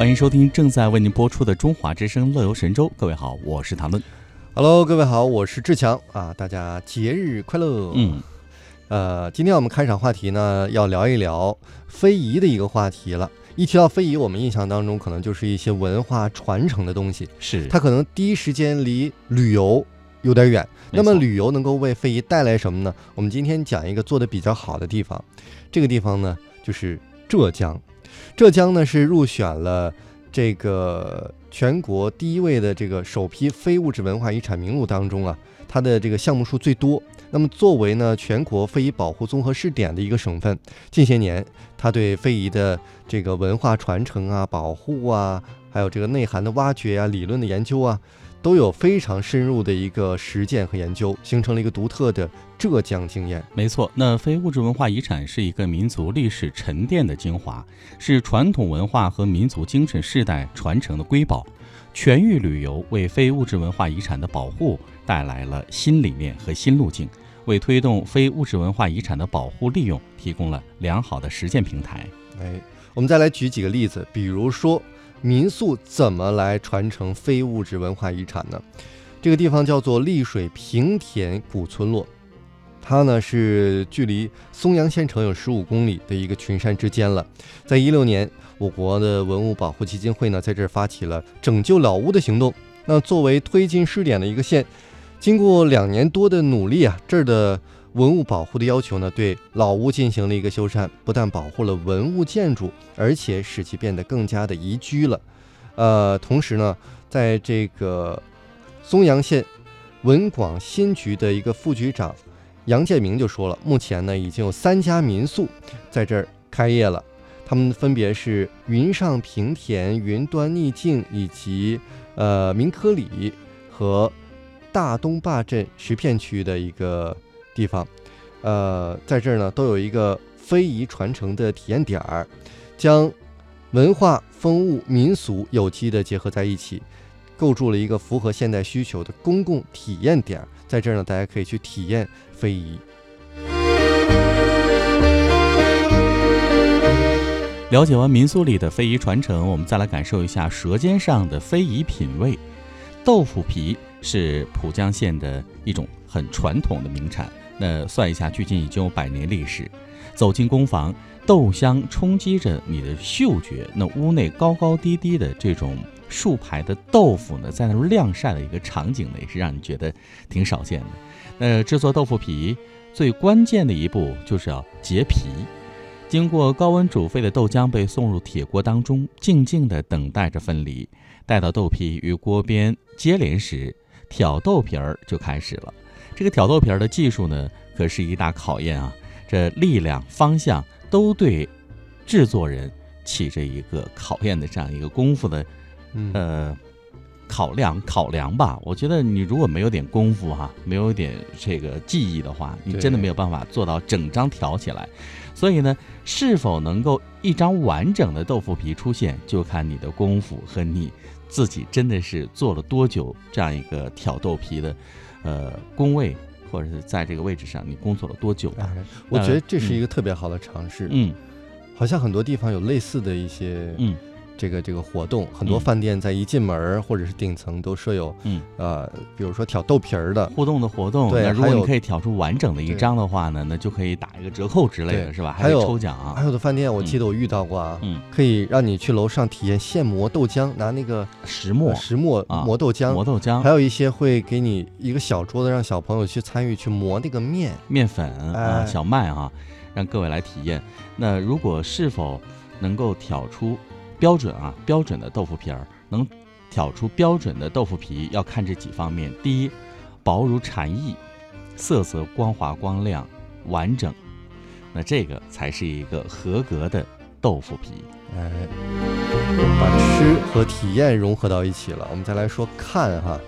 欢迎收听正在为您播出的《中华之声·乐游神州》。各位好，我是谭论。Hello，各位好，我是志强啊！大家节日快乐。嗯，呃，今天我们开场话题呢，要聊一聊非遗的一个话题了。一提到非遗，我们印象当中可能就是一些文化传承的东西，是它可能第一时间离旅游有点远。那么旅游能够为非遗带来什么呢？我们今天讲一个做的比较好的地方，这个地方呢就是浙江。浙江呢是入选了这个全国第一位的这个首批非物质文化遗产名录当中啊，它的这个项目数最多。那么作为呢全国非遗保护综合试点的一个省份，近些年它对非遗的这个文化传承啊、保护啊，还有这个内涵的挖掘啊、理论的研究啊。都有非常深入的一个实践和研究，形成了一个独特的浙江经验。没错，那非物质文化遗产是一个民族历史沉淀的精华，是传统文化和民族精神世代传承的瑰宝。全域旅游为非物质文化遗产的保护带来了新理念和新路径，为推动非物质文化遗产的保护利用提供了良好的实践平台。哎，我们再来举几个例子，比如说。民宿怎么来传承非物质文化遗产呢？这个地方叫做丽水平田古村落，它呢是距离松阳县城有十五公里的一个群山之间了。在一六年，我国的文物保护基金会呢在这儿发起了拯救老屋的行动。那作为推进试点的一个县，经过两年多的努力啊，这儿的。文物保护的要求呢，对老屋进行了一个修缮，不但保护了文物建筑，而且使其变得更加的宜居了。呃，同时呢，在这个松阳县文广新局的一个副局长杨建明就说了，目前呢已经有三家民宿在这儿开业了，他们分别是云上平田、云端逆境以及呃明科里和大东坝镇石片区的一个。地方，呃，在这儿呢，都有一个非遗传承的体验点儿，将文化、风物、民俗有机的结合在一起，构筑了一个符合现代需求的公共体验点儿。在这儿呢，大家可以去体验非遗。了解完民宿里的非遗传承，我们再来感受一下舌尖上的非遗品味。豆腐皮是浦江县的一种很传统的名产。那算一下，距今已经有百年历史。走进工房，豆香冲击着你的嗅觉。那屋内高高低低的这种竖排的豆腐呢，在那儿晾晒的一个场景呢，也是让你觉得挺少见的。那制作豆腐皮最关键的一步就是要结皮。经过高温煮沸的豆浆被送入铁锅当中，静静地等待着分离。待到豆皮与锅边接连时，挑豆皮儿就开始了。这个挑豆皮儿的技术呢，可是一大考验啊！这力量、方向都对制作人起着一个考验的这样一个功夫的，呃，考量考量吧。我觉得你如果没有点功夫哈，没有点这个技艺的话，你真的没有办法做到整张挑起来。所以呢，是否能够一张完整的豆腐皮出现，就看你的功夫和你自己真的是做了多久这样一个挑豆皮的。呃，工位或者是在这个位置上，你工作了多久？我觉得这是一个特别好的尝试。嗯，好像很多地方有类似的一些嗯。这个这个活动，很多饭店在一进门或者是顶层都设有，嗯呃，比如说挑豆皮儿的互动的活动。对，如果你可以挑出完整的一张的话呢，那就可以打一个折扣之类的是吧？还有抽奖啊。还有的饭店我记得我遇到过啊，嗯，可以让你去楼上体验现磨豆浆，拿那个石磨石磨磨豆浆，磨豆浆。还有一些会给你一个小桌子，让小朋友去参与去磨那个面面粉啊小麦啊，让各位来体验。那如果是否能够挑出？标准啊，标准的豆腐皮儿能挑出标准的豆腐皮，要看这几方面：第一，薄如蝉翼，色泽光滑光亮，完整，那这个才是一个合格的豆腐皮。哎，把吃和体验融合到一起了。我们再来说看哈，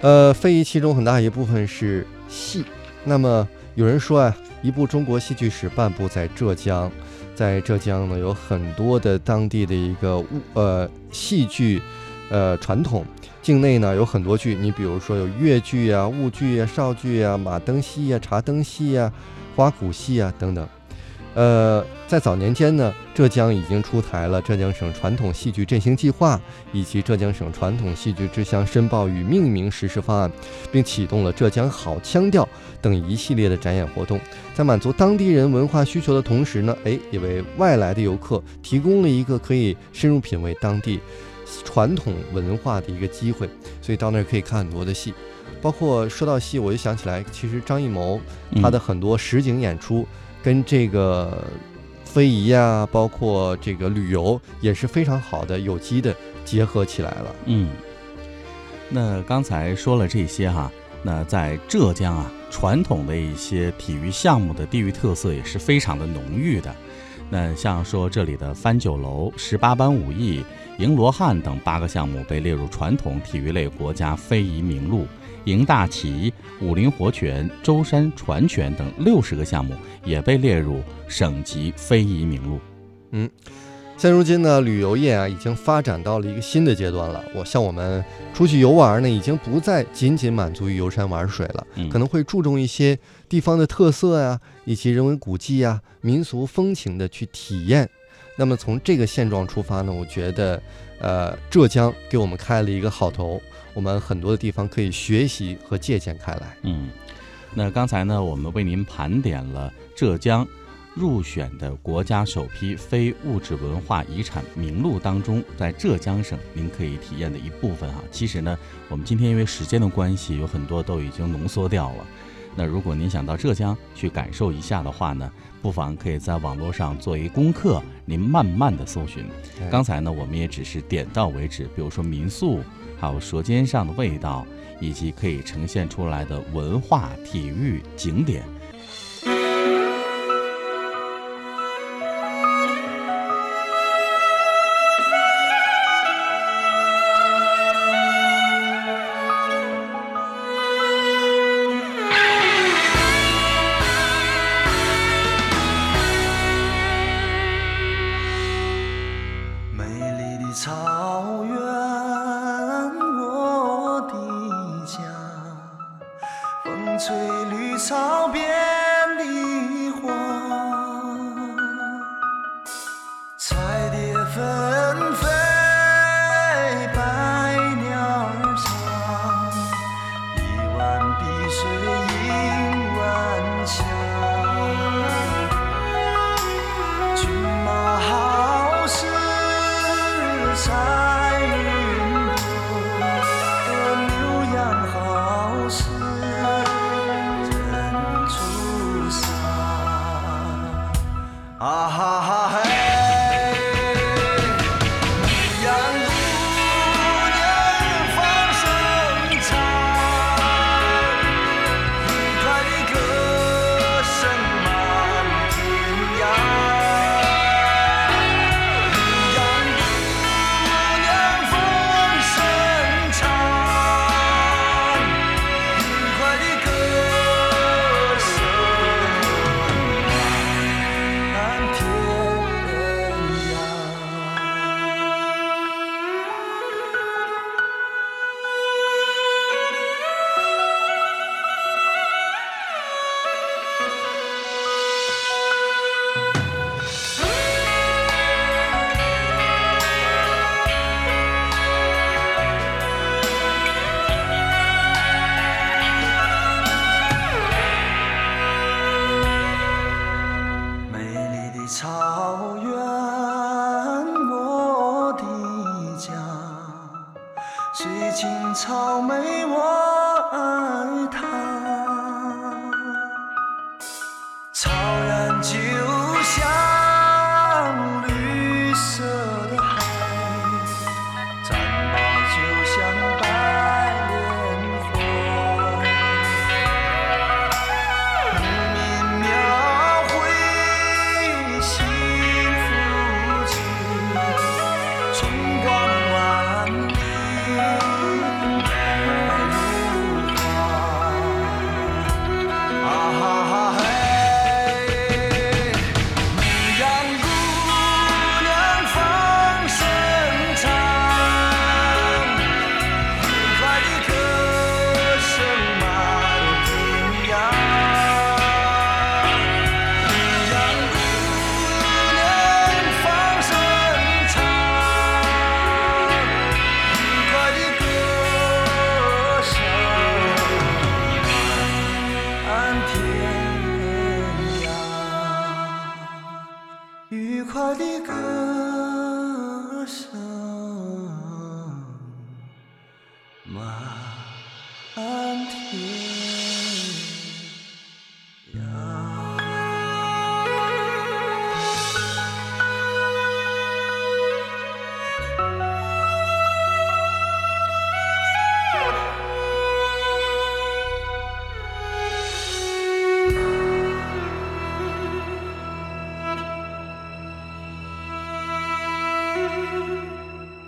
呃，非遗其中很大一部分是戏。那么有人说啊，一部中国戏剧史，半部在浙江。在浙江呢，有很多的当地的一个物呃戏剧，呃传统。境内呢有很多剧，你比如说有越剧啊、婺剧啊、绍剧啊、马灯戏啊、茶灯戏啊、花鼓戏啊等等。呃，在早年间呢，浙江已经出台了浙江省传统戏剧振兴计划以及浙江省传统戏剧之乡申报与命名实施方案，并启动了浙江好腔调等一系列的展演活动，在满足当地人文化需求的同时呢，哎，也为外来的游客提供了一个可以深入品味当地传统文化的一个机会。所以到那儿可以看很多的戏，包括说到戏，我就想起来，其实张艺谋他的很多实景演出。跟这个非遗呀，包括这个旅游也是非常好的，有机的结合起来了。嗯，那刚才说了这些哈，那在浙江啊，传统的一些体育项目的地域特色也是非常的浓郁的。那像说这里的翻九楼、十八般武艺、迎罗汉等八个项目被列入传统体育类国家非遗名录。迎大旗、武林活拳、舟山船拳等六十个项目也被列入省级非遗名录。嗯，现如今呢，旅游业啊已经发展到了一个新的阶段了。我像我们出去游玩呢，已经不再仅仅满足于游山玩水了，可能会注重一些地方的特色呀，以及人文古迹呀、民俗风情的去体验。那么从这个现状出发呢，我觉得，呃，浙江给我们开了一个好头。我们很多的地方可以学习和借鉴开来。嗯，那刚才呢，我们为您盘点了浙江入选的国家首批非物质文化遗产名录当中，在浙江省您可以体验的一部分哈。其实呢，我们今天因为时间的关系，有很多都已经浓缩掉了。那如果您想到浙江去感受一下的话呢，不妨可以在网络上做一功课，您慢慢的搜寻。刚才呢，我们也只是点到为止，比如说民宿。还有舌尖上的味道，以及可以呈现出来的文化、体育景点。